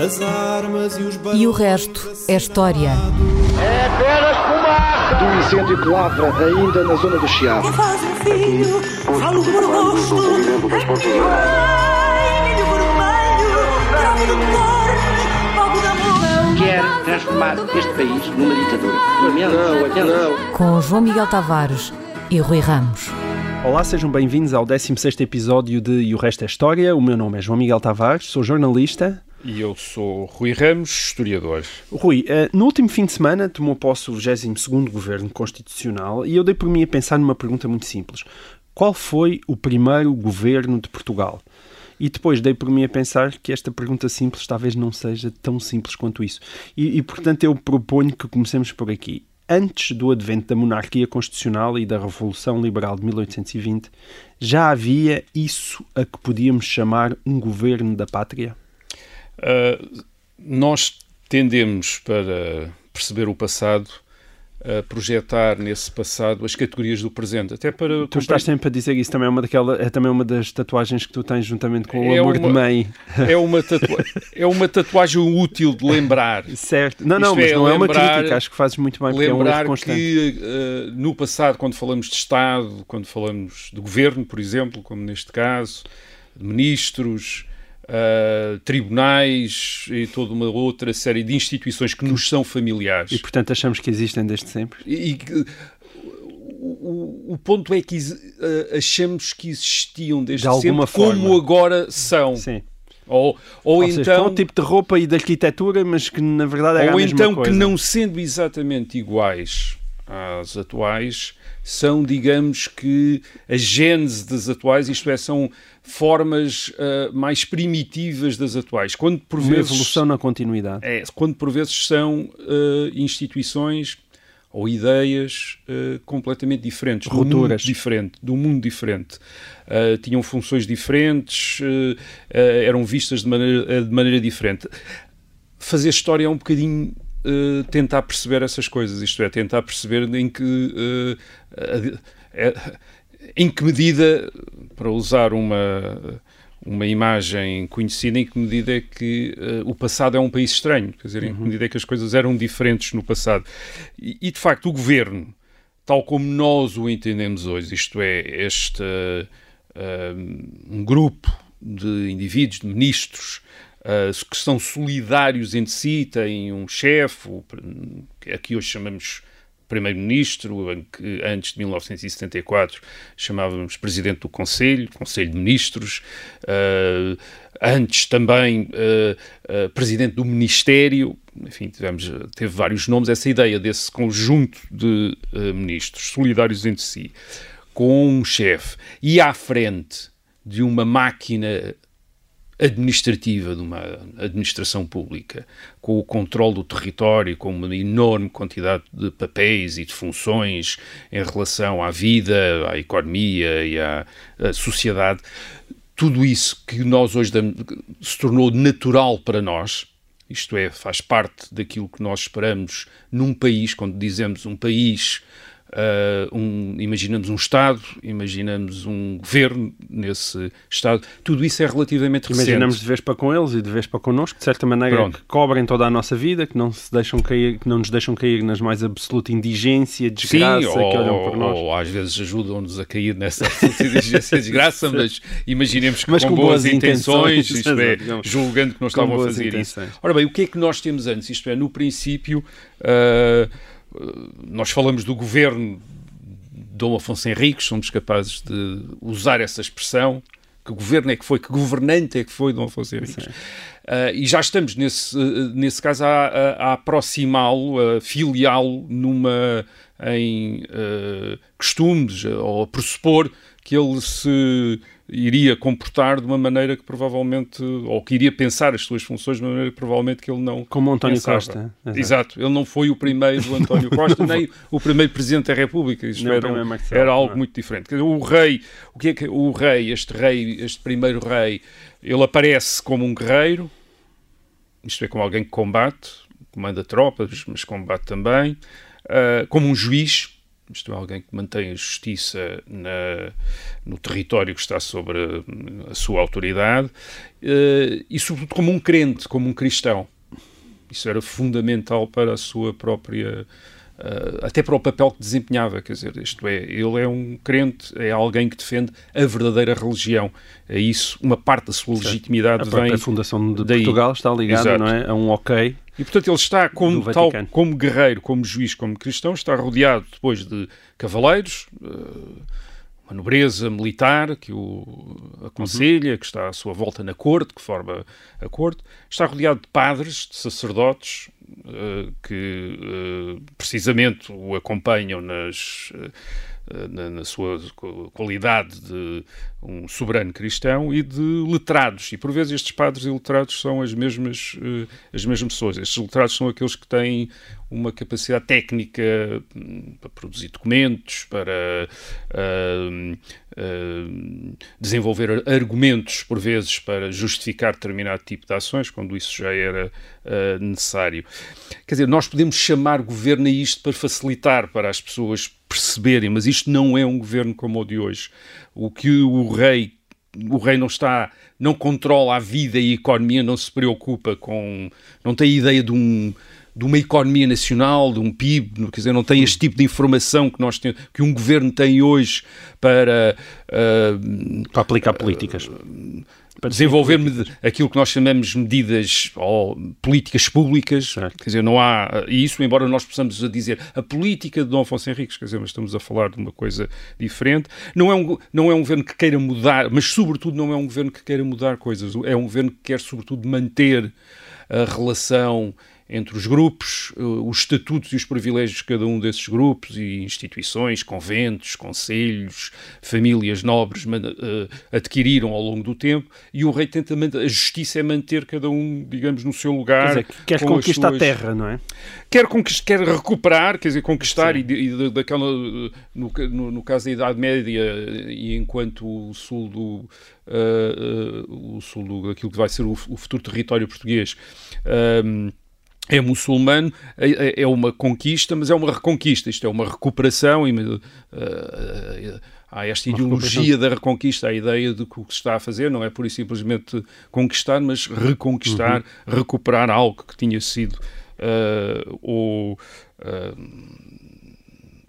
As armas e os E o resto é história. É apenas fumaça! Do incêndio que lavra ainda na zona do Chiado. faz um filho, falo fogo de amor. Quer transformar este país numa ditadura. Não, não. Com João Miguel Tavares e Rui Ramos. Olá, sejam bem-vindos ao 16º episódio de E o Resto é História. O meu nome é João Miguel Tavares, sou jornalista. E eu sou Rui Ramos, historiador. Rui, eh, no último fim de semana tomou posse o 22º Governo Constitucional e eu dei por mim a pensar numa pergunta muito simples. Qual foi o primeiro governo de Portugal? E depois dei por mim a pensar que esta pergunta simples talvez não seja tão simples quanto isso. E, e, portanto eu proponho que comecemos por aqui. Antes do advento da monarquia constitucional e da Revolução Liberal de 1820, já havia isso a que podíamos chamar um governo da pátria? Uh, nós tendemos, para perceber o passado, a projetar nesse passado as categorias do presente, até para... Tu estás sempre a dizer isso, também é uma, daquela, é também uma das tatuagens que tu tens juntamente com o É amor uma- de mãe. É uma, tatua... é uma tatuagem útil de lembrar. Certo. Não, não, Isto mas é, não é uma lembrar- crítica, acho que fazes muito bem, porque é um lembrar constante. que uh, no passado, quando falamos de Estado, quando falamos de governo, por exemplo, como neste caso, de ministros, uh, tribunais e toda uma outra série de instituições que nos são familiares. E portanto achamos que existem desde sempre. E, e o, o- ponto é que eh, achamos que existiam desde De sempre como forma. agora são. Sim. Ou, ou, Ou, seja, então, com um tipo de roupa e de arquitetura, mas que na verdade a ou então que não sendo exatamente iguais às atuais, são, digamos que, a gênese das atuais, isto é, são formas eh, mais primitivas das atuais. Quando por Uma vezes evolução na continuidade. É, quando por vezes são eh, instituições ou ideias eh, completamente diferentes, do mundo diferente, do mundo diferente. Eh, tinham funções diferentes, eh, eram vistas de maneira, de maneira diferente. Fazer história é um bocadinho eh, tentar perceber essas coisas, isto é, tentar perceber em que eh, eh, em que medida, para usar uma uma imagem conhecida em que medida é que eh, o passado é um país estranho, quer dizer, em que medida é que as coisas eram diferentes no passado. E, e, de facto, o governo, tal como nós o entendemos hoje, isto é, este eh, um grupo de indivíduos, de ministros, eh, que são solidários entre si, têm um chefe, aqui hoje chamamos primeiro-ministro, que antes de 1974 chamávamos presidente do Conselho, Conselho de Ministros, eh, antes também eh, eh, presidente do Ministério, enfim, tivemos, teve vários nomes, essa ideia desse conjunto de ministros solidários entre si, com um chefe. E à frente de uma máquina administrativa de uma administração pública, com o controle do território, com uma enorme quantidade de papéis e de funções em relação à vida, à economia e à, à sociedade, tudo isso que nós hoje se tornou natural para nós, isto é, faz parte daquilo que nós esperamos num país, quando dizemos um país, ah, um- imaginamos um Estado, imaginamos um governo nesse Estado, tudo isso é relativamente recente. Imaginamos de vez para com eles e de vez para connosco, de certa maneira, Pronto. que cobrem toda a nossa vida, que não, se deixam cair, que não nos deixam cair nas mais absoluta indigência, desgraça, Sim, que olham ou, por nós. ou às vezes ajudam-nos a cair nessa inteligência desgraça, mas imaginemos que Mas com, com boas, boas intenções, intenções, isto é, julgando que não estavam a fazer intenções. isso. Ora bem, o que é que nós temos antes? Isto é, no princípio, ah, nós falamos do governo de Dom Afonso Henriques, somos capazes de usar essa expressão. Que governo é que foi? Que governante é que foi Dom Afonso Henriques? Ah, e já estamos, nesse, eh, nesse caso, a, a- a aproximá-lo, a filiá-lo numa, em eh, costumes, eh, ou a pressupor que ele se iria comportar de uma maneira que provavelmente, ou que iria pensar as suas funções de uma maneira que provavelmente que ele não Como o António pensava. Costa. Exato. Exato. ele não foi o primeiro António Costa, nem o primeiro Presidente da República. Isto Nem o era, um- Marcelo, era algo não é? muito diferente. O rei, o que é que o rei, este rei, este primeiro rei, ele aparece como um guerreiro, isto é, como alguém que combate, comanda tropas, mas combate também, ah, como um juiz, isto é, alguém que mantém a justiça na, no território que está sobre a, a sua autoridade, uh, e sobretudo como um crente, como um cristão. Isso era fundamental para a sua própria Uh, até para o papel que desempenhava, quer dizer, isto é, ele é um crente, é alguém que defende a verdadeira religião. É isso, uma parte da sua legitimidade a vem. A fundação de daí. Portugal está ligada, não é, a um ok. E portanto ele está como tal, como guerreiro, como juiz, como cristão, está rodeado depois de cavaleiros. Uh, uma nobreza militar que o aconselha, uhum. que está à sua volta na corte, que forma a corte, está rodeado de padres, de sacerdotes, uh, que uh, precisamente o acompanham nas, na, na, sua qualidade de um soberano cristão e de letrados. E por vezes estes padres e letrados são as mesmas, as mesmas pessoas. Estes letrados são aqueles que têm uma capacidade técnica hum, para produzir documentos, para uh, uh, desenvolver argumentos, por vezes, para justificar determinado tipo de ações, quando isso já era uh, necessário. Quer dizer, nós podemos chamar governo a isto para facilitar para as pessoas perceberem, mas isto não é um governo como o de hoje. O que o rei o rei não está, não controla a vida e a economia, não se preocupa com, não tem ideia de um de uma economia nacional, de um PIB, quer dizer, não tem este tipo de informação que nós temos, que um governo tem hoje para uh, para aplicar políticas. Uh, desenvolver aquilo que nós chamamos medidas ou políticas públicas, quer dizer, não há isso, embora nós possamos dizer a política de Dom Afonso Henriques, quer dizer, mas estamos a falar de uma coisa diferente. Não é um, não é um governo que queira mudar, mas sobretudo não é um governo que queira mudar coisas, é um governo que quer sobretudo manter a relação entre os grupos, eh, os estatutos e os privilégios de cada um desses grupos e instituições, conventos, conselhos, famílias nobres uh, adquiriram ao longo do tempo e o rei tenta a justiça é manter cada um, digamos, no seu lugar. Quer, dizer, quer conquistar suas... a terra, não é? Quer, conquist... quer recuperar, quer dizer, conquistar e, e daquela, no, no, no, caso da Idade Média e enquanto o sul do Uh, uh, o sul do, aquilo que vai ser o, o futuro território português uh, é muçulmano, é, é, é uma conquista, mas é uma reconquista, isto é uma recuperação e uh, há esta ideologia da reconquista, a ideia de que o que se está a fazer não é por e simplesmente conquistar, mas reconquistar, uhum. recuperar algo que tinha sido uh, ou uh,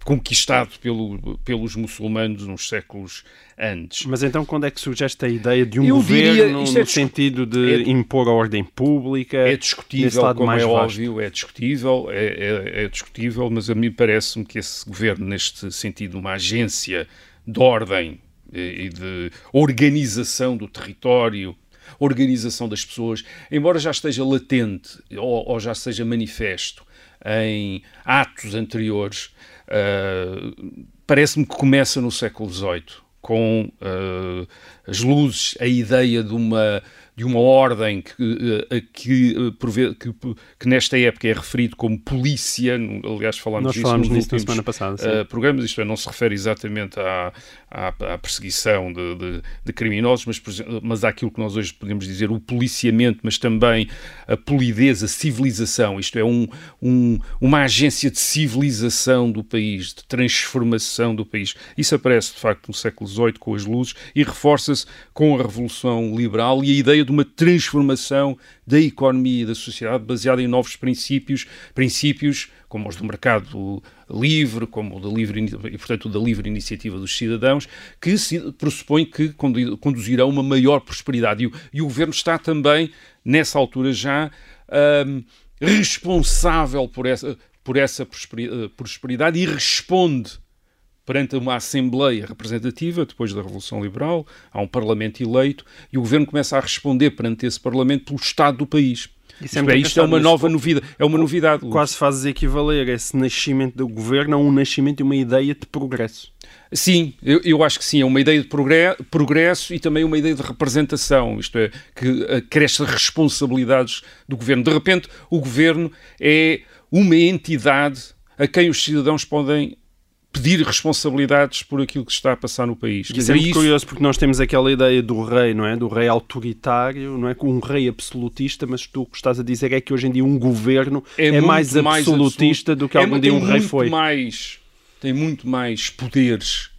conquistado pelo, pelos muçulmanos nos séculos antes. Mas então quando é que surge esta ideia de um Eu governo diria, no é sentido de é, impor a ordem pública? É discutível, como é óbvio, é discutível, é, é, é discutível, mas a mim parece-me que esse governo, neste sentido, uma agência de ordem e de organização do território, organização das pessoas, embora já esteja latente ou, ou já seja manifesto em atos anteriores, uh, parece-me que começa no século XVIII, com uh, as luzes, a ideia de uma de uma ordem que, eh, que, eh, que, que, nesta época é referido como polícia, aliás falámos Nós disso falámos nos últimos, na semana passada, uh, programas, isto é, não se refere exatamente à, à, à perseguição de, de, de, criminosos, mas, mas àquilo que nós hoje podemos dizer o policiamento, mas também a polidez, a civilização, isto é, um, um, uma agência de civilização do país, de transformação do país. Isso aparece, de facto, no século XVIII com as luzes e reforça-se com a Revolução Liberal e a ideia de uma transformação da economia e da sociedade baseada em novos princípios, princípios como os do mercado livre, como o da livre, e, portanto, da livre iniciativa dos cidadãos, que se pressupõe que conduzirão uma maior prosperidade. E o, e o governo está também, nessa altura já, um, responsável por essa, por essa prosperidade e responde perante uma Assembleia representativa, depois da Revolução Liberal, há um Parlamento eleito, e o governo começa a responder perante esse Parlamento pelo Estado do país. Isso é, isto é uma nova novidade, é uma novidade. Quase fazes equivaler esse nascimento do governo a um nascimento de uma ideia de progresso. Sim, eu, eu acho que sim, é uma ideia de progresso e também uma ideia de representação, isto é, que cresce responsabilidades do governo. De repente, o governo é uma entidade a quem os cidadãos podem pedir responsabilidades por aquilo que está a passar no país. Quer dizer, é muito curioso porque nós temos aquela ideia do rei, não é? Do rei autoritário, não é? Com um rei absolutista, mas tu o que estás a dizer é que hoje em dia um governo é, é mais absolutista mais do que algum dia um rei foi. mais tem muito mais poderes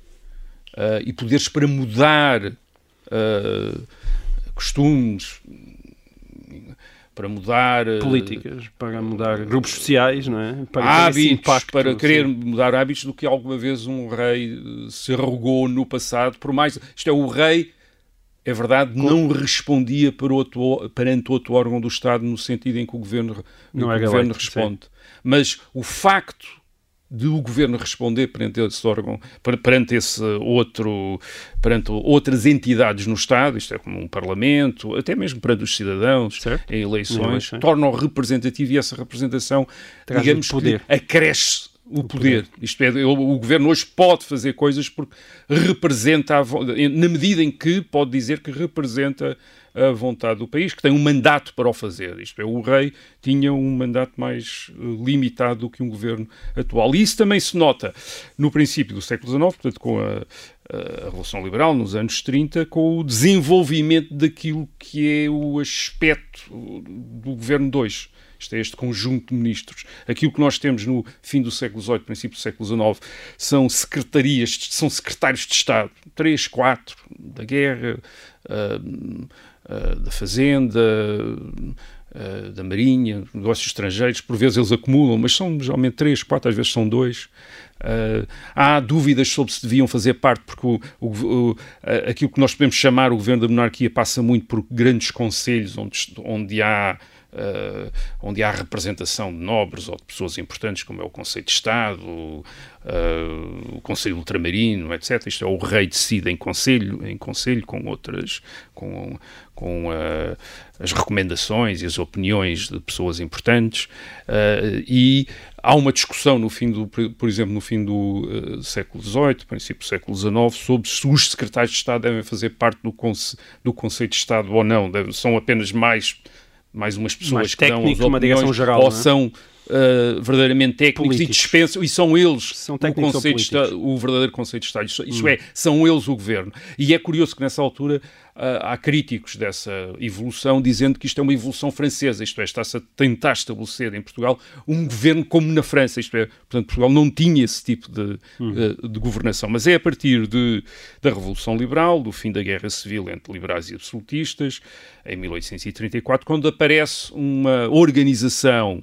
uh, e poderes para mudar uh, costumes, para mudar políticas, para mudar grupos sociais, não é? Para hábitos, impacto, para querer mudar hábitos do que alguma vez um rei se arrogou no passado. Por mais isto é o rei é verdade, não respondia para outro, perante outro órgão do Estado no sentido em que o governo, não o governo responde. Sim. Mas o facto de o governo responder perante esse órgão, perante esse outro, perante outras entidades no Estado, isto é como um parlamento, até mesmo perante os cidadãos certo. em eleições, torna-o representativo e essa representação, Traz digamos que acresce o poder. Isto é, o, governo hoje pode fazer coisas porque representa, a, na medida em que pode dizer que representa a vontade do país, que tem um mandato para o fazer. Isto é, o rei tinha um mandato mais eh, limitado do que um governo atual. E isso também se nota no princípio do século XIX, portanto, com a, a Revolução Liberal, nos anos 30, com o desenvolvimento daquilo que é o aspecto do governo II isto é este conjunto de ministros. Aquilo que nós temos no fim do século XVIII, princípio do século XIX, são secretarias, são secretários de Estado, três, quatro, da guerra, uh, uh, da fazenda, uh, da marinha, negócios estrangeiros, por vezes eles acumulam, mas são geralmente três, quatro, às vezes são dois. Uh, há dúvidas sobre se deviam fazer parte, porque o, o, o, aquilo que nós podemos chamar o governo da monarquia passa muito por grandes conselhos onde, onde há Uh, onde há representação de nobres ou de pessoas importantes, como é o Conselho de Estado, uh, o Conselho Ultramarino, etc. Isto é, o rei decide em conselho, em conselho com outras, com, com uh, as recomendações e as opiniões de pessoas importantes, e há uma discussão no fim do, por exemplo, no fim do século XVIII, princípio do século XIX, sobre se os secretários de Estado devem fazer parte do, conce, do Conselho de Estado ou não, são apenas mais mais umas pessoas mais que dão as opiniões, geral, ou é? são uh, verdadeiramente técnicos Políticos. e dispensam, e são eles são o, conceito o verdadeiro conceito de Estado. Isso, hum. é, são eles o governo. E é curioso que nessa altura há críticos dessa evolução dizendo que isto é uma evolução francesa, isto é, está-se a tentar estabelecer em Portugal um governo como na França, isto é, portanto, Portugal não tinha esse tipo de, hum. uh, de governação, mas é a partir de, da Revolução Liberal, do fim da Guerra Civil entre liberais e absolutistas, em 1834, quando aparece uma organização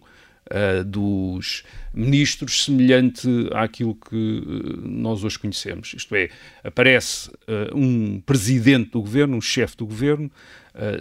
uh, dos ministros semelhante àquilo que uh, nós hoje conhecemos. Isto é, aparece uh, um presidente do governo, um chefe do governo,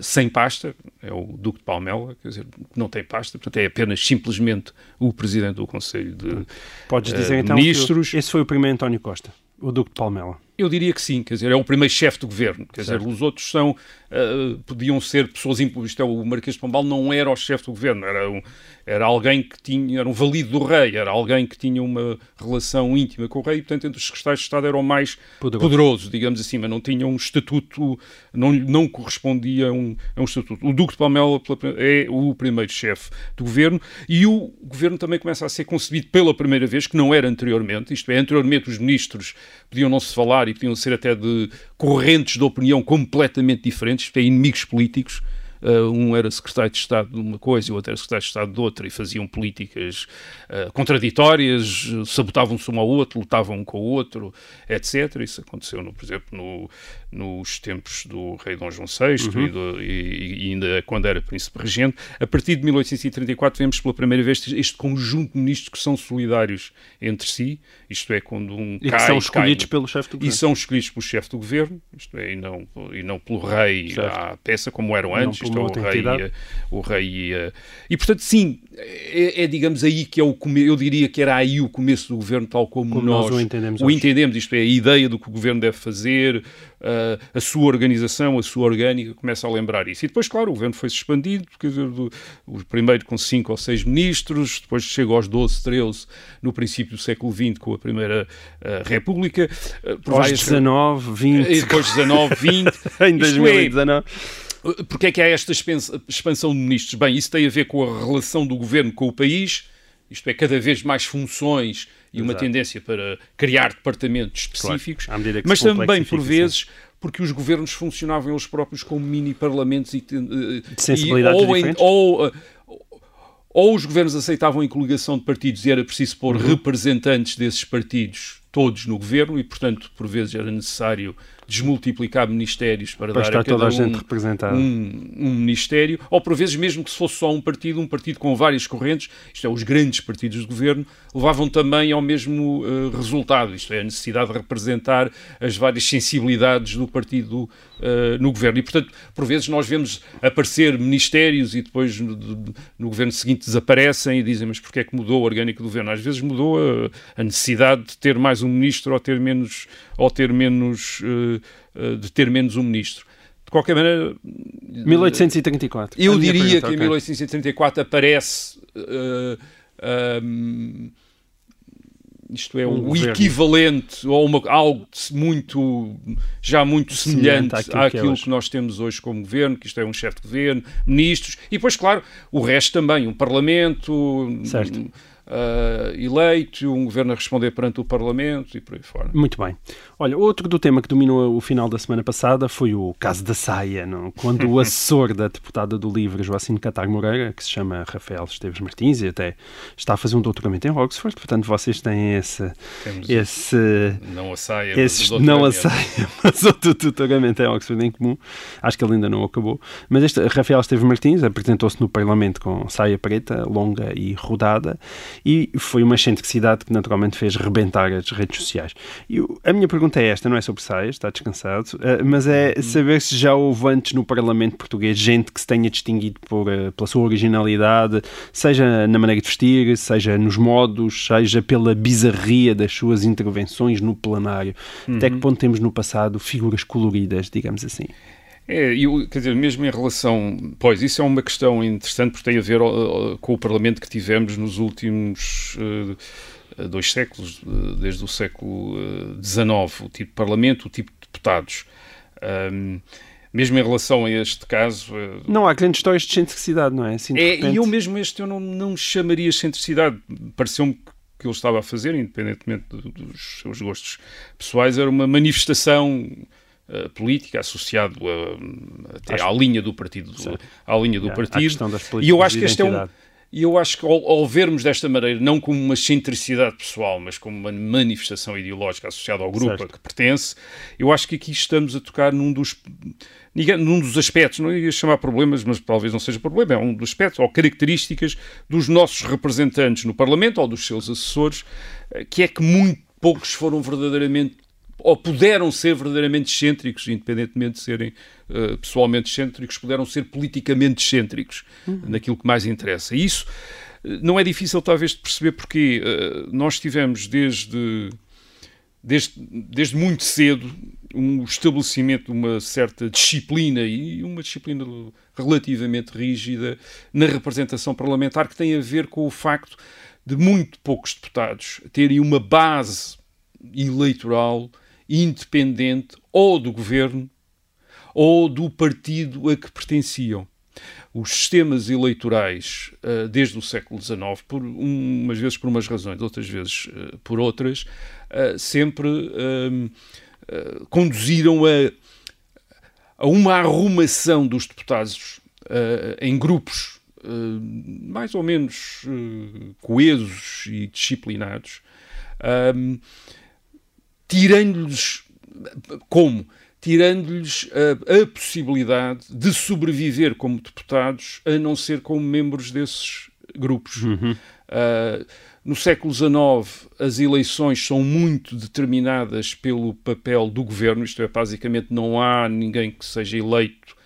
sem pasta, é o Duque de Palmela, quer dizer, não tem pasta, portanto é apenas simplesmente o presidente do Conselho de Podes dizer, então, Ministros. esse foi o primeiro António Costa, o Duque de Palmela. Eu diria que sim, quer dizer, é o primeiro chefe do governo. Quer certo. dizer, os outros são, uh, podiam ser pessoas. Isto é, o Marquês de Pombal não era o chefe do governo, era, um, era alguém que tinha, era um valido do rei, era alguém que tinha uma relação íntima com o rei, e, portanto, entre os secretários de Estado era o mais poderoso, poderoso digamos assim, mas não tinha um estatuto, não, não correspondia a um, a um estatuto. O Duque de Palmela é o primeiro chefe do governo e o governo também começa a ser concebido pela primeira vez, que não era anteriormente, isto é, anteriormente os ministros podiam não se falar e podiam ser até de correntes de opinião completamente diferentes, isto é, inimigos políticos. Uh, um era secretário de Estado de uma coisa e o outro era secretário de Estado de outra e faziam políticas uh, contraditórias, sabotavam-se um ao outro, lutavam um com o outro, etc. Isso aconteceu, no, por exemplo, no, nos tempos do rei Dom João VI uhum. e, do, e, e, ainda quando era príncipe regente. A partir de 1834 vemos pela primeira vez este conjunto de ministros que são solidários entre si, isto é, quando um e cai... E são escolhidos cai, pelo chefe do governo. E são escolhidos pelo chefe do governo, isto é, e não, e não pelo rei certo. à peça, como eram antes, isto é, o rei, ia, o rei ia... E, portanto, sim, é, é, digamos aí que é o começo, eu diria que era aí o começo do governo tal como, como nós, nós, o entendemos, o entendemos isto é, a ideia do que o governo deve fazer, uh, a sua organização, a sua orgânica, começa a lembrar isso. E depois, claro, o governo foi-se expandido, quer dizer, do, o primeiro com cinco ou seis ministros, depois chegou aos 12, 13 no princípio do século XX com a Primeira uh, República. Uh, por aos 19, 20. E depois 19, 20. em 2019. É, porque é que há esta expansão de ministros? Bem, isso tem a ver com a relação do governo com o país, isto é, cada vez mais funções e uma tendência para criar departamentos específicos, claro, mas também, por vezes, porque os governos funcionavam eles próprios como mini-parlamentos e, de sensibilidades ou, ou, ou os governos aceitavam a coligação de partidos e era preciso pôr Uhum. representantes desses partidos todos no governo e, portanto, por vezes era necessário desmultiplicar ministérios para, Para dar estar a cada toda a gente um representada. um, um ministério, ou por vezes mesmo que se fosse só um partido, um partido com várias correntes, isto é, os grandes partidos de governo, levavam também ao mesmo eh, resultado, isto é, a necessidade de representar as várias sensibilidades do partido eh, no governo. E, portanto, por vezes nós vemos aparecer ministérios e depois no, no governo seguinte desaparecem e dizem, mas porquê é que mudou a orgânica do governo? Às vezes mudou a, a necessidade de ter mais um ministro ou ter menos, ou ter menos eh, eh, de ter menos um ministro. De qualquer maneira, 1834. eu minha diria pergunta, que em ok. 1834 aparece eh, ahm, isto é Um o governo. equivalente ou uma, algo muito já muito Semelhante semelhante, àquilo que é àquilo que nós temos hoje como governo, que isto é um chefe de governo, ministros e depois, claro, o resto também, um parlamento um, ah, eleito, um governo a responder perante o parlamento e por aí fora. Muito bem. Olha, outro do tema que dominou o final da semana passada foi o caso da saia, não? quando o assessor da deputada do LIVRE, Joacine Catar Moreira, que se chama Rafael Esteves Martins e até está a fazer um doutoramento em Oxford, portanto vocês têm esse, Temos esse, não a saia, mas esse o não a saia, mas outro doutoramento em Oxford em comum. Acho que ele ainda não acabou. Mas este Rafael Esteves Martins apresentou-se no Parlamento com saia preta, longa e rodada, e foi uma excentricidade que naturalmente fez rebentar as redes sociais. E a minha pergunta é esta, não é sobre saias, está descansado, eh, mas é saber se já houve antes no Parlamento português gente que se tenha distinguido por, eh, pela sua originalidade, seja na maneira de vestir, seja nos modos, seja pela bizarria das suas intervenções no plenário. Até que ponto temos no passado figuras coloridas, digamos assim? É, eu, quer dizer, mesmo em relação. Pois, isso é uma questão interessante porque tem a ver ó, com o Parlamento que tivemos nos últimos eh, dois séculos, eh, desde o século XIX, o tipo de Parlamento, o tipo de deputados. Ahm, mesmo em relação a este caso. eh, Não há grandes histórias de excentricidade, não é? Assim, de é, repente. e eu mesmo este eu não, não chamaria excentricidade. Pareceu-me que ele estava a fazer, independentemente do- dos seus gostos pessoais, era uma manifestação eh, política associado a- até Acho- à linha do partido, do- à linha do Yeah, à partido. E eu acho que este é um. E eu acho que ao, ao vermos desta maneira, não como uma excentricidade pessoal, mas como uma manifestação ideológica associada ao grupo Certo. a que pertence, eu acho que aqui estamos a tocar num dos, num dos aspectos, não ia chamar problemas, mas talvez não seja problema, é um dos aspectos ou características dos nossos representantes no Parlamento ou dos seus assessores, eh, que é que muito poucos foram verdadeiramente ou puderam ser verdadeiramente excêntricos, independentemente de serem eh, pessoalmente excêntricos, puderam ser politicamente excêntricos, naquilo que mais interessa. E isso eh, não é difícil, talvez, de perceber porque eh, nós tivemos desde, desde, desde muito cedo um estabelecimento de uma certa disciplina e uma disciplina relativamente rígida na representação parlamentar que tem a ver com o facto de muito poucos deputados terem uma base eleitoral independente ou do governo ou do partido a que pertenciam. Os sistemas eleitorais, eh, desde o século XIX, por um- umas vezes por umas razões, outras vezes eh, por outras, eh, sempre ehm, eh, conduziram a, a uma arrumação dos deputados em grupos mais ou menos coesos e disciplinados, ehm, tirando-lhes como? Tirando-lhes a, a possibilidade de sobreviver como deputados, a não ser como membros desses grupos. Ah, no século XIX, as eleições são muito determinadas pelo papel do governo, isto é, basicamente não há ninguém que seja eleito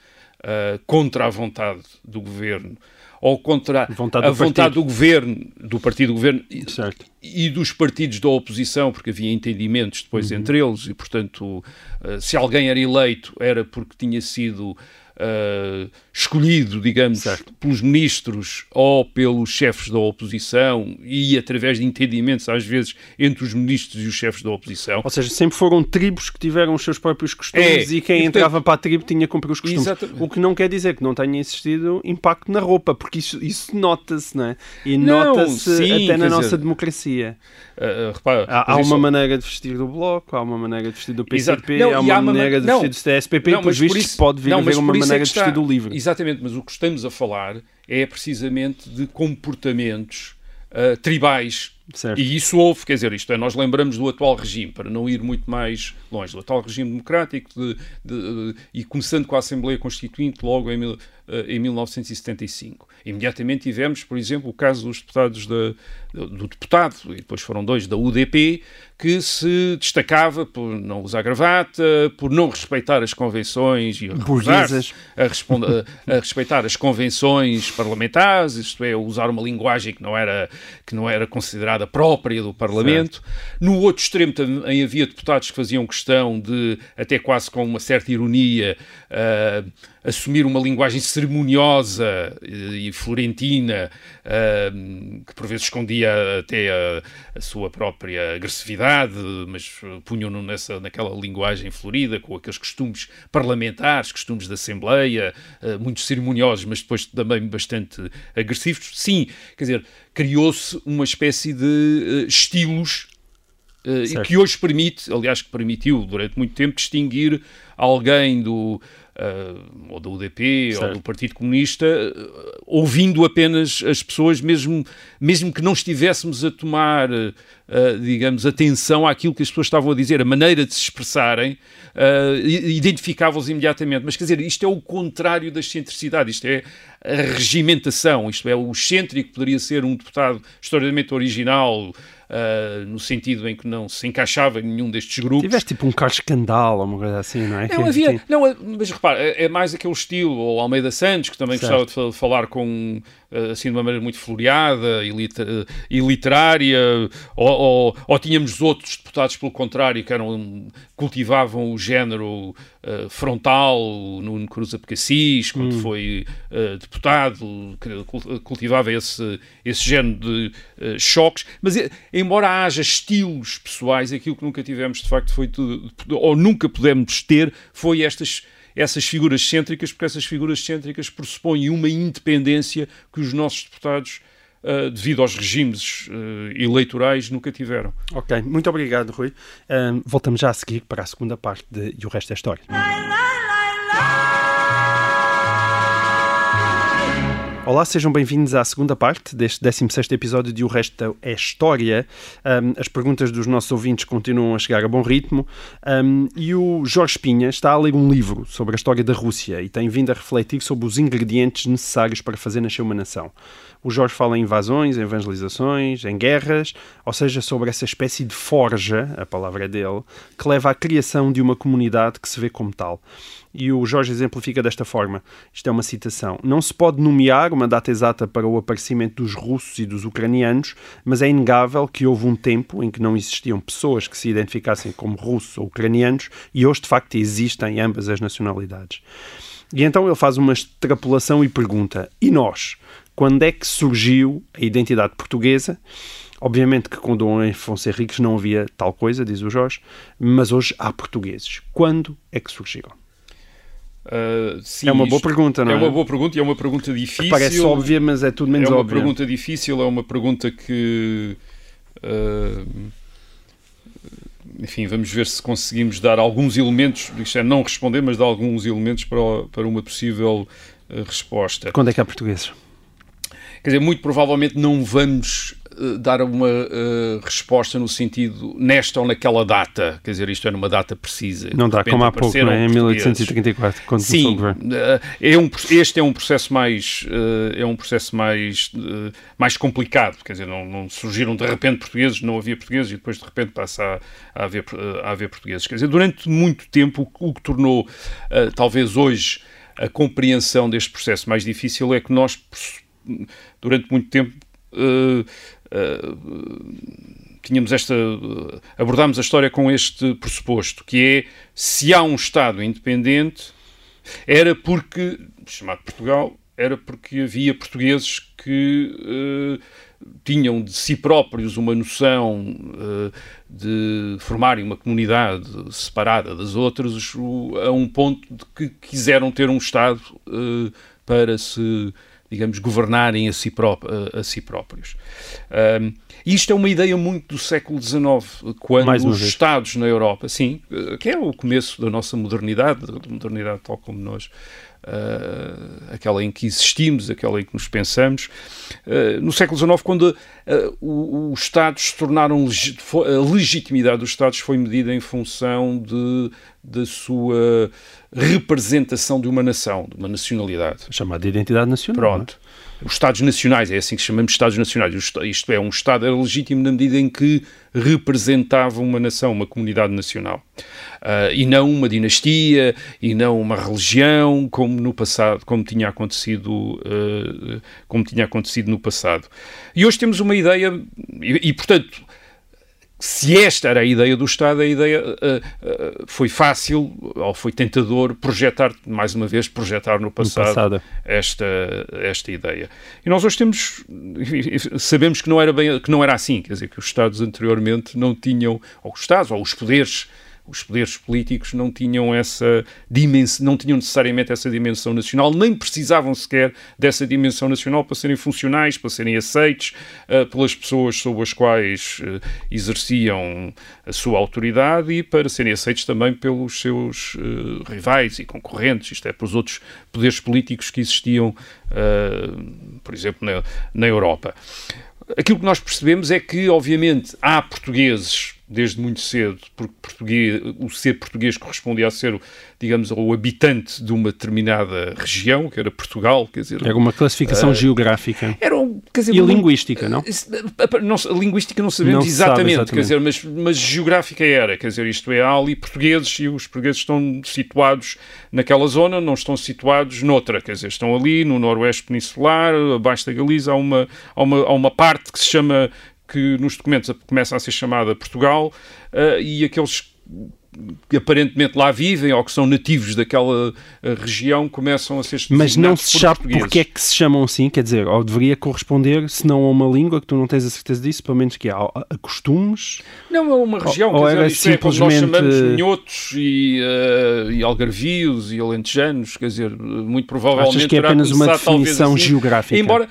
ah, contra a vontade do governo ou contra Vontade a vontade do governo, do partido do governo, e- Certo. e dos partidos da oposição, porque havia entendimentos depois Uhum. entre eles, e portanto, eh, se alguém era eleito era porque tinha sido eh, escolhido, digamos, Certo. pelos ministros ou pelos chefes da oposição e através de entendimentos, às vezes, entre os ministros e os chefes da oposição. Ou seja, sempre foram tribos que tiveram os seus próprios costumes É, e quem portanto- entrava para a tribo tinha que cumprir os costumes. Exatamente. O que não quer dizer que não tenha existido impacto na roupa, porque isso, isso nota-se, não é? E nota-se até na nossa dizer, democracia. Eh, repara, Há, há uma isso- maneira de vestir do Bloco, há uma maneira de vestir do. PCP, Não, há uma há uma maneira de vestir não. do CSPP Não, e, por isso- pode vir não, a haver uma maneira de vestir do livro. Exatamente, mas o que estamos a falar é precisamente de comportamentos uh, tribais. Certo. E isso houve, quer dizer, isto é, nós lembramos do atual regime, para não ir muito mais longe, do atual regime democrático de, de, de, e começando com a Assembleia Constituinte logo em, em 1975. Imediatamente tivemos, por exemplo, o caso dos deputados da, do deputado, e depois foram dois da UDP, que se destacava por não usar gravata, por não respeitar as convenções e a, a, respeitar as convenções parlamentares, isto é, usar uma linguagem que não era, que não era considerada própria do Parlamento. Certo. No outro extremo também havia deputados que faziam questão de, até quase com uma certa ironia, uh, assumir uma linguagem cerimoniosa e florentina, que por vezes escondia até a, a sua própria agressividade, mas punham-no nessa, naquela linguagem florida, com aqueles costumes parlamentares, costumes da Assembleia, uh, muito cerimoniosos, mas depois também bastante agressivos. Sim, quer dizer, criou-se uma espécie de uh, estilos uh, que hoje permite, aliás, que permitiu durante muito tempo distinguir alguém do uh, ou da UDP certo. ou do Partido Comunista, uh, ouvindo apenas as pessoas, mesmo, mesmo que não estivéssemos a tomar, uh, digamos, atenção àquilo que as pessoas estavam a dizer, a maneira de se expressarem, identificava-os imediatamente. Mas quer dizer, isto é o contrário da excentricidade, isto é a regimentação, isto é, o excêntrico poderia ser um deputado extraordinariamente original, uh, no sentido em que não se encaixava em nenhum destes grupos. Tiveste tipo um caso escandal ou uma coisa assim, não é? Não, havia, não, mas repara, é, é mais aquele estilo, ou Almeida Santos, que também certo. gostava de falar com eh, assim de uma maneira muito floreada e, liter, e literária, ou, ou, ou, tínhamos outros deputados, pelo contrário, que eram, cultivavam o género uh, frontal, o Nuno Cruz Apocassis, quando hum. foi uh, deputado, cultivava esse, esse género de uh, choques, mas embora haja estilos pessoais, aquilo que nunca tivemos de facto foi tudo, ou nunca pudemos ter, foi estas essas figuras cêntricas, porque essas figuras cêntricas pressupõem uma independência que os nossos deputados Uh, devido aos regimes uh, eleitorais, nunca tiveram. Ok, muito obrigado, Rui. Uh, voltamos já a seguir para a segunda parte de E o Resto é História. Olá, sejam bem-vindos à segunda parte deste 16 episódio de O Resto é História. Um, as perguntas dos nossos ouvintes continuam a chegar a bom ritmo um, e o Jorge Pinha está a ler um livro sobre a história da Rússia e tem vindo a refletir sobre os ingredientes necessários para fazer nascer uma nação. O Jorge fala em invasões, em evangelizações, em guerras, ou seja, sobre essa espécie de forja, a palavra é dele, que leva à criação de uma comunidade que se vê como tal. E o Jorge exemplifica desta forma: isto é uma citação. Não se pode nomear uma data exata para o aparecimento dos russos e dos ucranianos, mas é inegável que houve um tempo em que não existiam pessoas que se identificassem como russos ou ucranianos e hoje, de facto, existem ambas as nacionalidades. E então ele faz uma extrapolação e pergunta: e nós? quando é que surgiu a identidade portuguesa. Obviamente que com Dom Afonso Henriques não havia tal coisa, diz o Jorge, mas hoje há portugueses. Quando é que surgiram? Uh, é uma boa pergunta, não é? É uma boa pergunta e é uma pergunta difícil. Parece óbvia, mas é tudo menos óbvia. É uma óbvia. pergunta difícil, é uma pergunta que. Uh, enfim, vamos ver se conseguimos dar alguns elementos, isto é, não responder, mas dar alguns elementos para, para uma possível uh, resposta. Quando é que há portugueses? Quer dizer, muito provavelmente não vamos uh, dar uma uh, resposta no sentido nesta ou naquela data, quer dizer, isto é numa data precisa. Não dá, como há pouco, não é? em 1834, quando Sim, começou o governo. Uh, é um, este é um processo mais, é um processo mais, mais complicado, quer dizer, não, não, surgiram de repente portugueses, não havia portugueses e depois de repente passa a, a, haver, a haver portugueses. Quer dizer, durante muito tempo o, o que tornou, talvez hoje, a compreensão deste processo mais difícil é que nós durante muito tempo uh, tínhamos esta abordámos a história com este pressuposto que é se há um Estado independente era porque chamado Portugal era porque havia portugueses que uh, tinham de si próprios uma noção uh, de formarem uma comunidade separada das outras a um ponto de que quiseram ter um Estado uh, para se digamos, governarem a si, pró a, si próprios. Um, isto é uma ideia muito do século XIX, quando os vez. Estados na Europa, sim, que é o começo da nossa modernidade, da modernidade tal como nós uh, aquela em que existimos, aquela em que nos pensamos. Uh, no século XIX, quando uh, os Estados se tornaram, a legitimidade dos Estados foi medida em função de, da sua representação de uma nação, de uma nacionalidade. Chamada de identidade nacional. Pronto. Os Estados Nacionais, é assim que chamamos Estados Nacionais. Isto é, um Estado era legítimo na medida em que representava uma nação, uma comunidade nacional. Uh, e não uma dinastia, e não uma religião, como no passado, como tinha acontecido, uh, como tinha acontecido no passado. E hoje temos uma ideia, e, e portanto se esta era a ideia do Estado, a ideia uh, uh, foi fácil ou foi tentador projetar, mais uma vez, projetar no passado, no passado, Esta, esta ideia. E nós hoje temos, sabemos que não era bem, que não era assim, quer dizer, que os Estados anteriormente não tinham, ou os Estados, ou os poderes os poderes políticos não tinham essa dimensão, não tinham necessariamente essa dimensão nacional, nem precisavam sequer dessa dimensão nacional para serem funcionais, para serem aceitos uh, pelas pessoas sobre as quais uh, exerciam a sua autoridade e para serem aceitos também pelos seus uh, rivais e concorrentes, isto é, pelos outros poderes políticos que existiam, por exemplo, na, na Europa. Aquilo que nós percebemos é que, obviamente, há portugueses desde muito cedo, porque português, o ser português correspondia a ser, digamos, ao habitante de uma determinada região, que era Portugal, quer dizer... Era uma classificação uh, geográfica. Era, quer dizer, e linguística, não? não? Linguística não sabemos não exatamente, exatamente, quer dizer, mas, mas geográfica era, quer dizer, isto é, há ali portugueses e os portugueses estão situados naquela zona, não estão situados noutra, quer dizer, estão ali no noroeste peninsular, abaixo da Galiza, há uma, há uma, há uma parte que se chama que nos documentos começa a ser chamada Portugal uh, e aqueles que aparentemente lá vivem ou que são nativos daquela eh, região começam a ser Mas não se sabe porque é que se chamam assim, quer dizer, ou deveria corresponder, se não a uma língua, que tu não tens a certeza disso, pelo menos que há a costumes? Não, é uma região, ou, era dizer, simplesmente... É, nós chamamos minhotos e, uh, e algarvios e alentejanos, quer dizer, muito provavelmente... Achas que é apenas uma definição assim, geográfica? Embora,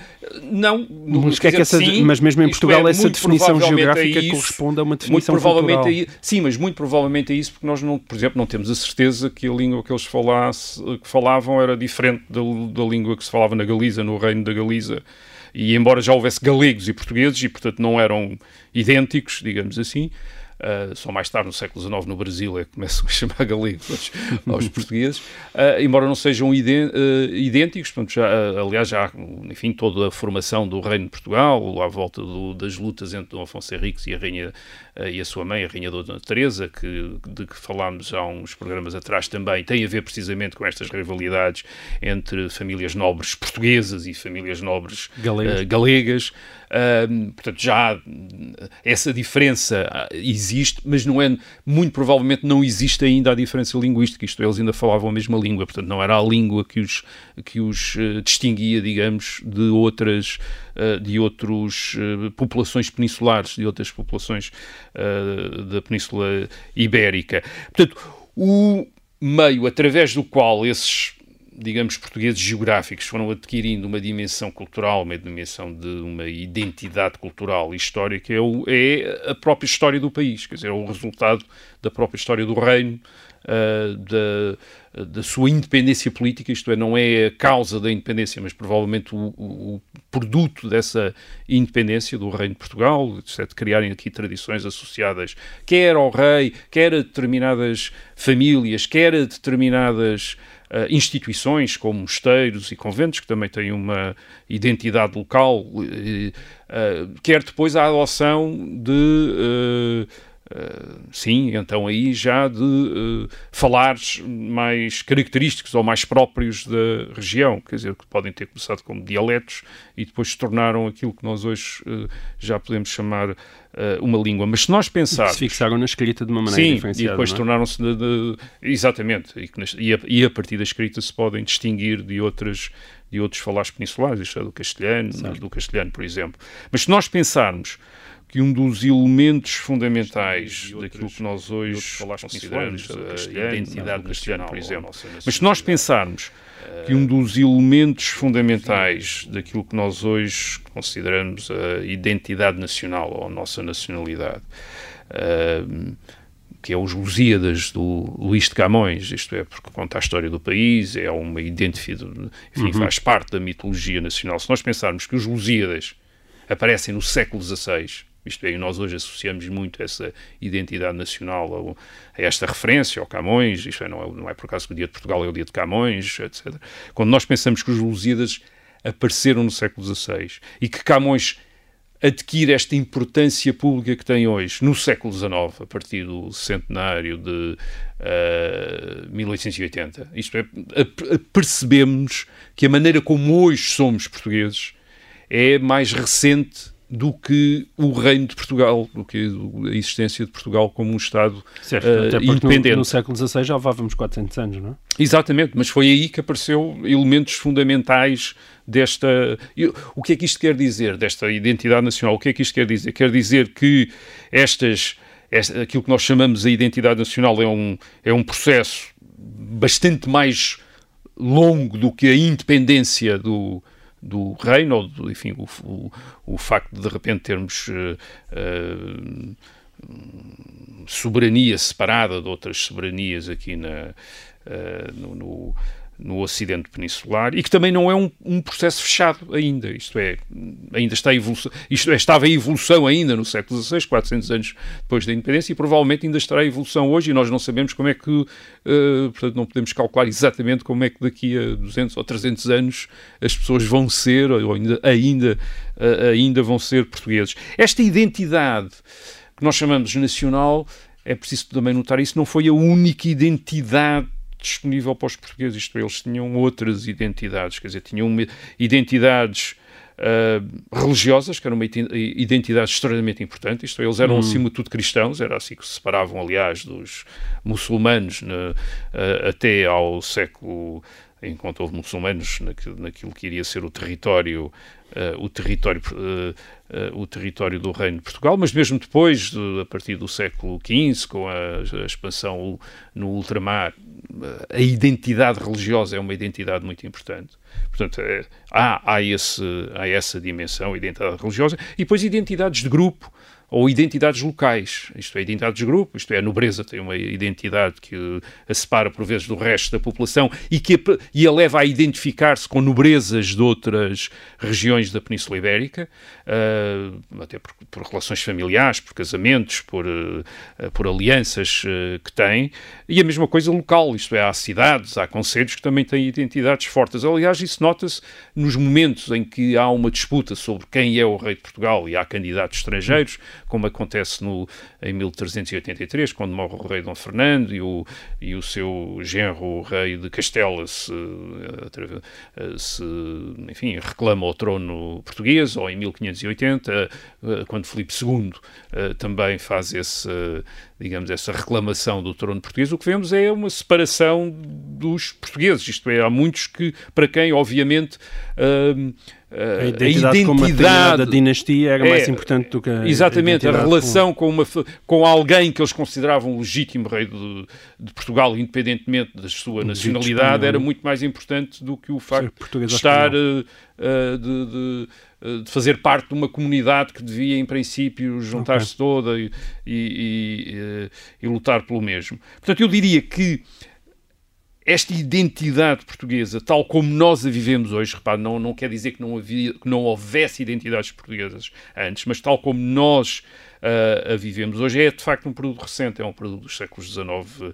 não... Mas, que é que essa, sim, mas mesmo em Portugal é, essa definição geográfica isso, corresponde a uma definição muito provavelmente cultural. A, sim, mas muito provavelmente é isso porque nós, não, por exemplo, não temos a certeza que a língua que eles falasse, que falavam era diferente da, da língua que se falava na Galiza, no reino da Galiza. E embora já houvesse galegos e portugueses, e portanto não eram idênticos, digamos assim, Uh, só mais tarde, no século XIX, no Brasil, é que começam a chamar galegos aos, portugueses, uh, embora não sejam uh, idênticos, portanto, já, aliás, já há, enfim, toda a formação do Reino de Portugal, à volta do, das lutas entre Dom Afonso Henriques e a Rainha e a sua mãe, a Rainha Dona Teresa, que, de que falámos há uns programas atrás também, tem a ver precisamente com estas rivalidades entre famílias nobres portuguesas e famílias nobres galegas. galegas. Portanto, já essa diferença existe, mas não é, muito provavelmente não existe ainda a diferença linguística, isto é, eles ainda falavam a mesma língua, portanto, não era a língua que os, que os uh, distinguia, digamos, de outras, uh, de outras uh, eh, populações peninsulares, de outras populações da Península Ibérica. Portanto, o meio através do qual esses digamos, portugueses geográficos foram adquirindo uma dimensão cultural, uma dimensão de uma identidade cultural e histórica, é, o, é a própria história do país, quer dizer, é o resultado da própria história do reino, uh, da, da sua independência política, isto é, não é a causa da independência, mas provavelmente o, o produto dessa independência do reino de Portugal, de criarem aqui tradições associadas quer ao rei, quer a determinadas famílias, quer a determinadas uh, instituições como mosteiros e conventos, que também têm uma identidade local, uh, quer depois a adoção de Uh, sim, então aí já de uh, falares mais característicos ou mais próprios da região, quer dizer, que podem ter começado como dialetos e depois se tornaram aquilo que nós hoje uh, já podemos chamar uma língua. Mas se nós pensarmos... Se fixaram na escrita de uma maneira sim, diferenciada, e depois é? tornaram-se... De, de, exatamente, e, e, a, e a partir da escrita se podem distinguir de outras de outros falares peninsulares, isto é do castelhano, do castelhano, por exemplo. Mas se nós pensarmos que um dos elementos fundamentais daquilo que nós hoje consideramos a identidade castelhana, por exemplo. Mas se nós pensarmos que um dos elementos fundamentais daquilo que nós hoje consideramos a identidade nacional ou a nossa nacionalidade uh, que é os Lusíadas do Luís de Camões, isto é, porque conta a história do país, é uma identidade, enfim, uhum. faz parte da mitologia nacional. Se nós pensarmos que os Lusíadas aparecem no século XVI, isto é, nós hoje associamos muito essa identidade nacional a, a esta referência ao Camões, isto é, não é, não é por acaso que o dia de Portugal é o dia de Camões, etc. Quando nós pensamos que os Lusíadas apareceram no século XVI e que Camões adquire esta importância pública que tem hoje, no século XIX, a partir do centenário de uh, eh, 1880. Isto é, percebemos que a maneira como hoje somos portugueses é mais recente do que o reino de Portugal, do que a existência de Portugal como um Estado certo, uh, independente. No, no século XVI já levávamos 400 anos, não é? Exatamente, mas foi aí que apareceu elementos fundamentais desta... O que é que isto quer dizer, desta identidade nacional? O que é que isto quer dizer? Quer dizer que estas... Esta, aquilo que nós chamamos a identidade nacional é um, é um processo bastante mais longo do que a independência do, do reino, ou do, enfim, o, o, o, facto de de repente termos uh, soberania separada de outras soberanias aqui na, uh, no, no no Ocidente Peninsular e que também não é um, um, processo fechado ainda, isto é, ainda está evolução, isto é, estava em evolução ainda no século XVI, 400 anos depois da independência e provavelmente ainda estará em evolução hoje e nós não sabemos como é que, uh, portanto não podemos calcular exatamente como é que daqui a 200 ou 300 anos as pessoas vão ser ou ainda, ainda, uh, ainda vão ser portugueses. Esta identidade que nós chamamos nacional, é preciso também notar isso, não foi a única identidade disponível para os portugueses, isto é, eles tinham outras identidades, quer dizer, tinham identidades uh, religiosas, que era uma identidade extremamente importante, isto é, eles eram hum. acima de tudo cristãos, era assim que se separavam, aliás, dos muçulmanos uh, até ao século enquanto houve muçulmanos naquilo que iria ser o território, uh, o território uh, o território do Reino de Portugal, mas mesmo depois, de, a partir do século XV, com a, a expansão no ultramar, a identidade religiosa é uma identidade muito importante. Portanto, é, há, há, esse, há essa dimensão, identidade religiosa, e depois identidades de grupo, ou identidades locais, isto é, identidades de grupo, isto é, a nobreza tem uma identidade que a separa por vezes do resto da população e que a, e a leva a identificar-se com nobrezas de outras regiões da Península Ibérica, uh, até por, por, relações familiares, por casamentos, por, uh, por alianças uh, que tem, e a mesma coisa local, isto é, há cidades, há conselhos que também têm identidades fortes. Aliás, isso nota-se nos momentos em que há uma disputa sobre quem é o rei de Portugal e há candidatos estrangeiros, como acontece no, em 1383, quando morre o rei Dom Fernando e o, e o seu genro, o rei de Castela, se, se enfim, reclama o trono português, ou em 1580, quando Filipe II eh, também faz esse, digamos, essa reclamação do trono português, o que vemos é uma separação dos portugueses, isto é, há muitos que, para quem, obviamente, uh, a identidade, a identidade da dinastia era é, mais importante do que a exatamente a, relação com, uma, com alguém que eles consideravam legítimo rei de, de Portugal, independentemente da sua nacionalidade, era muito mais importante do que o facto de estar uh, de, de, de, fazer parte de uma comunidade que devia, em princípio, juntar-se okay. toda e, e, e, e lutar pelo mesmo. Portanto, eu diria que esta identidade portuguesa, tal como nós a vivemos hoje, repare, não, não quer dizer que não, havia, que não houvesse identidades portuguesas antes, mas tal como nós uh, a vivemos hoje, é de facto um produto recente, é um produto dos séculos XIX uh,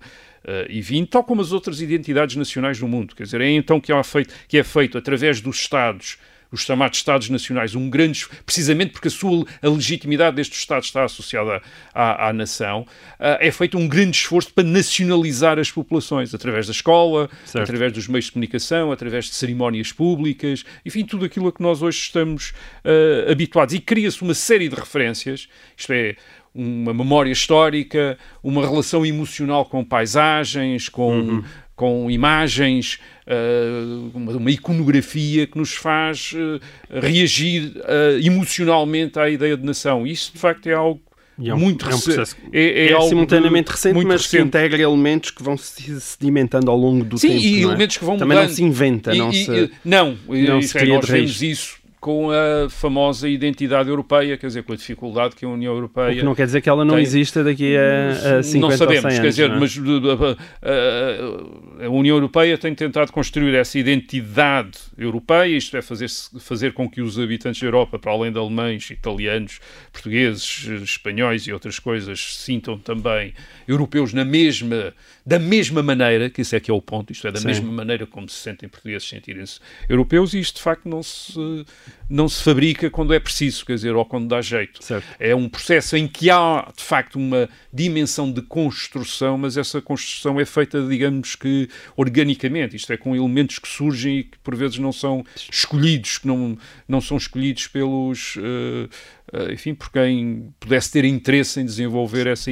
e XX, tal como as outras identidades nacionais do mundo. Quer dizer, é então que, feito, que é feito através dos Estados os chamados Estados Nacionais, um grande, precisamente porque a sua a legitimidade destes Estados está associada à, à nação, uh, é feito um grande esforço para nacionalizar as populações, através da escola, certo. através dos meios de comunicação, através de cerimónias públicas, enfim, tudo aquilo a que nós hoje estamos uh, habituados. E cria-se uma série de referências, isto é, uma memória histórica, uma relação emocional com paisagens, com, uhum. Com imagens, uh, uma, iconografia que nos faz uh, reagir uh, emocionalmente à ideia de nação. Isso, de facto, é algo é um, muito é um processo, é, é, é simultaneamente recente, mas recente. que integra elementos que vão se sedimentando ao longo do Sim, tempo. Sim, e elementos que vão Também mudando. não se inventa, e, não e, se... Não, não se nós vemos isso com a famosa identidade europeia, quer dizer, com a dificuldade que a União Europeia. O que não quer dizer que ela não tem... exista daqui a, a 50 Não sabemos, anos, quer dizer, é? mas a, a, a, União Europeia tem tentado construir essa identidade europeia, isto é, fazer, fazer com que os habitantes da Europa, para além de alemães, italianos, portugueses, espanhóis e outras coisas, se sintam também europeus na mesma, da mesma maneira, que isso é que é o ponto, isto é, da Sim. mesma maneira como se sentem portugueses sentirem-se europeus, e isto de facto não se, não se fabrica quando é preciso, quer dizer, ou quando dá jeito. Certo. É um processo em que há de facto uma dimensão de construção, mas essa construção é feita, digamos que, organicamente, isto é, com elementos que surgem e que por vezes não são escolhidos, que não, não são escolhidos pelos. Uh, uh, enfim, por quem pudesse ter interesse em desenvolver essa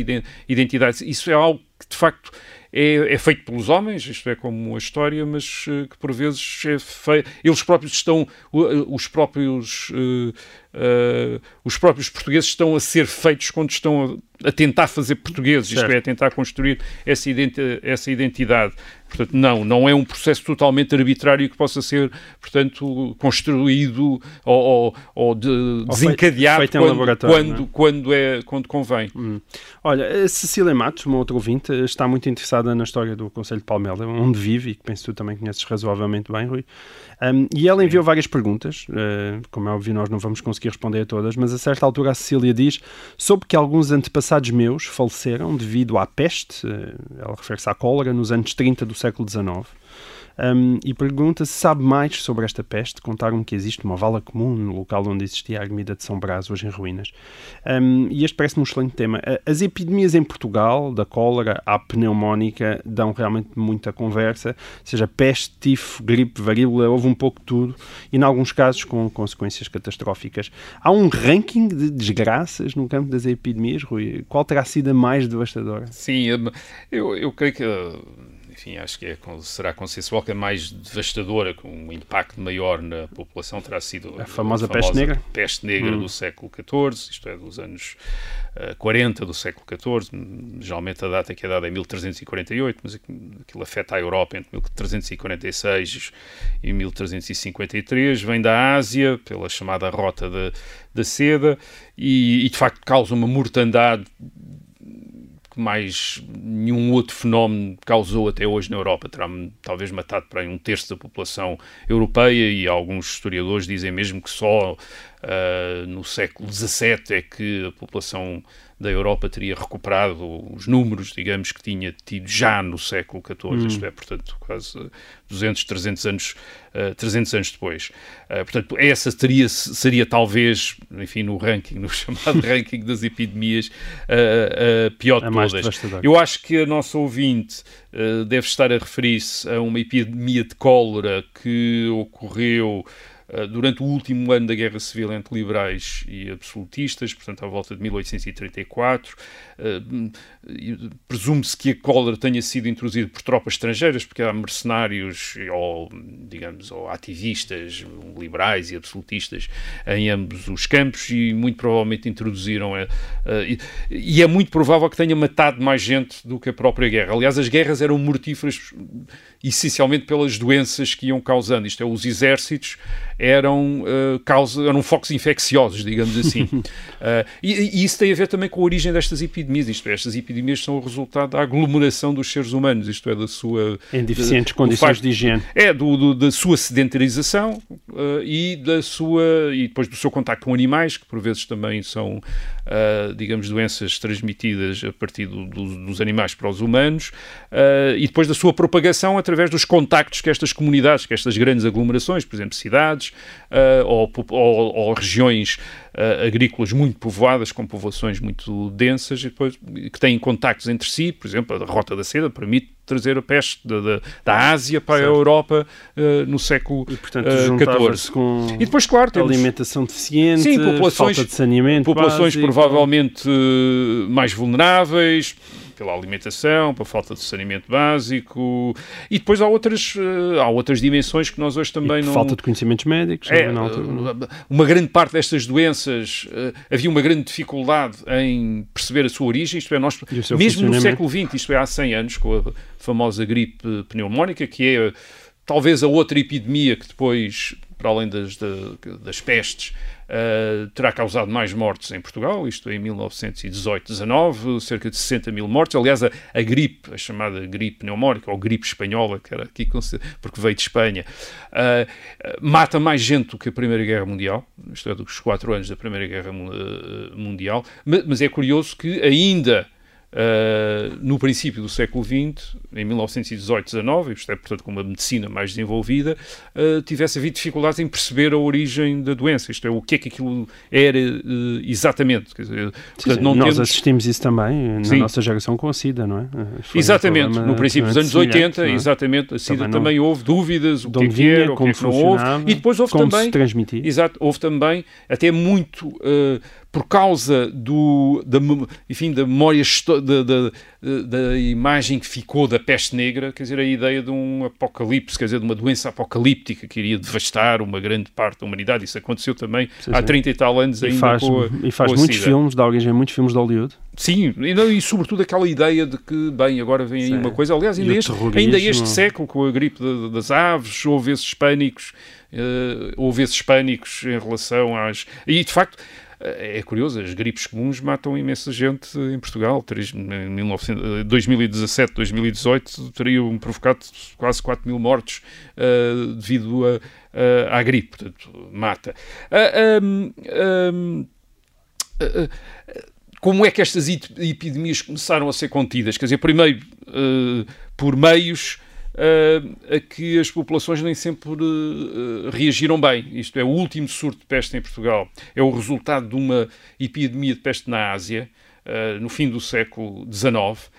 identidade. Isso é algo que, de facto, é, é, feito pelos homens, isto é como a história, mas uh, que por vezes é feito. Eles próprios estão, uh, os próprios. Uh, os próprios portugueses estão a ser feitos quando estão a, a tentar fazer portugueses, isto é, a tentar construir essa, identi essa identidade. Portanto, não, não é um processo totalmente arbitrário que possa ser, portanto, construído ou, ou, ou de, ou desencadeado feito, feito quando, quando, é? quando, é, quando convém. Hum. Olha, a Cecília Matos, uma outra ouvinte, está muito interessada na história do Conselho de Palmela, onde vive e que penso que tu também conheces razoavelmente bem, Rui. Um, e ela enviou várias perguntas, uh, como é óbvio, nós não vamos conseguir responder a todas, mas a certa altura a Cecília diz: soube que alguns antepassados meus faleceram devido à peste, uh, ela refere-se à cólera, nos anos 30 do século XIX. Um, e pergunta se sabe mais sobre esta peste. Contaram-me que existe uma vala comum no local onde existia a ermida de São Brás, hoje em ruínas. Um, e este parece-me um excelente tema. As epidemias em Portugal, da cólera à pneumónica, dão realmente muita conversa. Seja peste, tifo, gripe, varíola, houve um pouco de tudo. E, em alguns casos, com consequências catastróficas. Há um ranking de desgraças no campo das epidemias, Rui. Qual terá sido a mais devastadora? Sim, eu, eu creio que enfim, acho que é, será consensual que a mais devastadora, com um impacto maior na população, terá sido a famosa, a famosa peste negra, peste negra hum. do século XIV, isto é, dos anos uh, eh, 40 do século XIV. Geralmente a data que é dada é 1348, mas aquilo afeta a Europa entre 1346 e 1353. Vem da Ásia, pela chamada Rota da, da Seda, e, e de facto causa uma mortandade que mais nenhum outro fenómeno causou até hoje na Europa. Terá talvez matado para aí um terço da população europeia e alguns historiadores dizem mesmo que só uh, no século XVII é que a população da Europa teria recuperado os números, digamos, que tinha tido já no século XIV, hum. isto é, portanto, quase 200, 300 anos, uh, 300 anos depois. Uh, portanto, essa teria, seria talvez, enfim, no ranking, no chamado ranking das epidemias, uh, pior de todas. Eu acho que a nossa ouvinte deve estar a referir-se a uma epidemia de cólera que ocorreu eh, durante o último ano da Guerra Civil entre liberais e absolutistas, portanto, à volta de 1834. Eh, presume-se que a cólera tenha sido introduzida por tropas estrangeiras, porque há mercenários ou, digamos, ou ativistas liberais e absolutistas em ambos os campos e muito provavelmente introduziram. Eh, e é muito provável que tenha matado mais gente do que a própria guerra. Aliás, as guerras eram mortíferas essencialmente pelas doenças que iam causando. Isto é, os exércitos eram, uh, causa, eram focos infecciosos, digamos assim. uh, e, e, isso tem a ver também com a origem destas epidemias. Isto é, estas epidemias são o resultado da aglomeração dos seres humanos, isto é, da sua... Em deficientes de, condições de higiene. É, do, do, da sua sedentarização uh, e, da sua, e depois do seu contacto com animais, que por vezes também são, digamos, doenças transmitidas a partir do, dos animais para os humanos, e depois da sua propagação através dos contactos que estas comunidades, que estas grandes aglomerações, por exemplo, cidades, uh, ou, ou, ou, regiões uh, agrícolas muito povoadas, com povoações muito densas, e depois, que têm contactos entre si, por exemplo, a Rota da Seda permite trazer a peste da, da, da Ásia para certo. a Europa uh, no século e, portanto, XIV. Com e depois, claro, temos alimentação deficiente, sim, populações, falta de saneamento, populações básico. provavelmente mais vulneráveis pela alimentação, pela falta de saneamento básico e depois há outras, há outras dimensões que nós hoje também não... Falta de conhecimentos médicos. É, eh, uma grande parte destas doenças havia uma grande dificuldade em perceber a sua origem, isto é, nós, mesmo no século XX, isto é, há 100 anos, com a famosa gripe pneumónica, que é talvez a outra epidemia que depois para além das, das pestes, uh, terá causado mais mortes em Portugal, isto em 1918-19, cerca de 60 mil mortes. Aliás, a, a, gripe, a chamada gripe pneumónica, ou gripe espanhola, que era aqui, porque veio de Espanha, uh, mata mais gente do que a Primeira Guerra Mundial, isto é, dos quatro anos da Primeira Guerra Mundial, mas, mas é curioso que ainda Uh, no princípio do século XX, em 1918-19, isto é, portanto, com uma medicina mais desenvolvida, uh, tivesse havido dificuldades em perceber a origem da doença, isto é, o que é que aquilo era uh, exatamente. Dizer, portanto, não nós temos... assistimos isso também na Sim. nossa geração com a SIDA, não é? Foi exatamente, um no princípio dos anos 80, é? exatamente, a SIDA também, também houve dúvidas, o que é que era, o que é que não houve, e depois houve também... Exato, houve também, até muito por causa do, da, enfim, da memória, da, da, da, imagem que ficou da peste negra, quer dizer, a ideia de um apocalipse, quer dizer, de uma doença apocalíptica que iria devastar uma grande parte da humanidade. Isso aconteceu também sim, há 30 e tal anos e ainda faz, com a, E faz muitos filmes, dá origem a muitos filmes de Hollywood. Sim, e, não, e sobretudo aquela ideia de que, bem, agora vem aí uma coisa. Aliás, ainda este, ainda este século, com a gripe de, das aves, houve esses pânicos, uh, houve esses pânicos em relação às... E, de facto, é curioso, as gripes comuns matam imensa gente em Portugal. Em 2017, 2018 teriam provocado quase 4 mil mortes uh, devido a, a, à gripe. Portanto, mata. Uh, uh, como é que estas epidemias começaram a ser contidas? Quer dizer, primeiro por meios uh, a que as populações nem sempre uh, reagiram bem. Isto é o último surto de peste em Portugal. É o resultado de uma epidemia de peste na Ásia, uh, no fim do século XIX.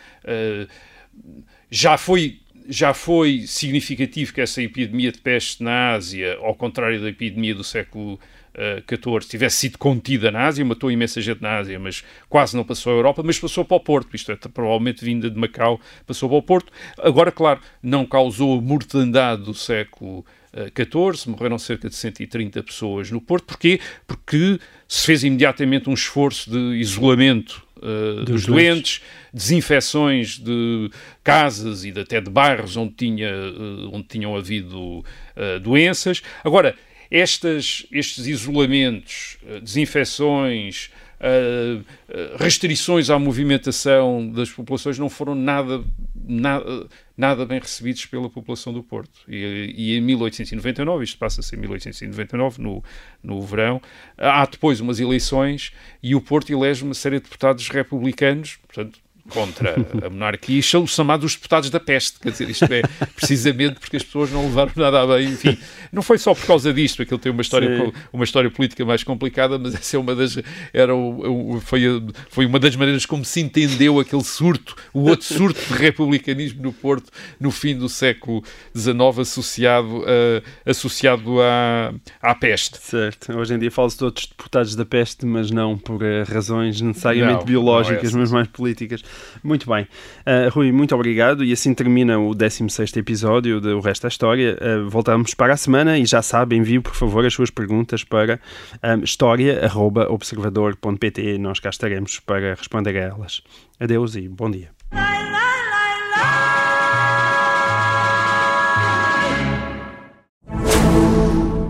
já foi já foi significativo que essa epidemia de peste na Ásia, ao contrário da epidemia do século XIX, eh, 14 tivesse sido contida na Ásia, matou imensa gente na Ásia, mas quase não passou à Europa, mas passou para o Porto, isto é, provavelmente vinda de Macau, passou para o Porto. Agora, claro, não causou a mortandade do século eh, XIV, morreram cerca de 130 pessoas no Porto. Porquê? Porque se fez imediatamente um esforço de isolamento Uh, dos, dos doentes, doentes, desinfecções de casas e de, até de bairros onde, tinha, uh, onde tinham havido uh, doenças. Agora, estas, estes isolamentos, eh, desinfecções, eh, eh, restrições à movimentação das populações não foram nada, nada, nada bem recebidos pela população do Porto. E, e em 1899, isto passa-se em 1899, no, no verão, há depois umas eleições e o Porto elege uma série de deputados republicanos, portanto, contra a monarquia e são os chamados deputados da peste. Quer dizer, isto é precisamente porque as pessoas não levaram nada a bem. Enfim, não foi só por causa disto, aquilo tem uma história, uma história política mais complicada, mas essa é uma das. Era o, foi, foi uma das maneiras como se entendeu aquele surto, o outro surto de republicanismo no Porto no fim do século XIX, associado, uh, associado à, à peste. Certo. Hoje em dia fala-se de outros deputados da peste, mas não por uh, razões necessariamente não, biológicas, não é mas mais políticas. Muito bem. Uh, Rui, muito obrigado. E assim termina o 16 episódio do Resto da História. Uh, voltamos para a semana e já sabe, envie por favor as suas perguntas para um, história.observador.pt. Nós cá estaremos para responder a elas. Adeus e bom dia.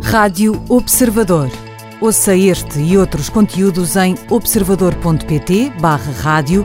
Rádio Observador. Ouça este e outros conteúdos em observador.pt/barra rádio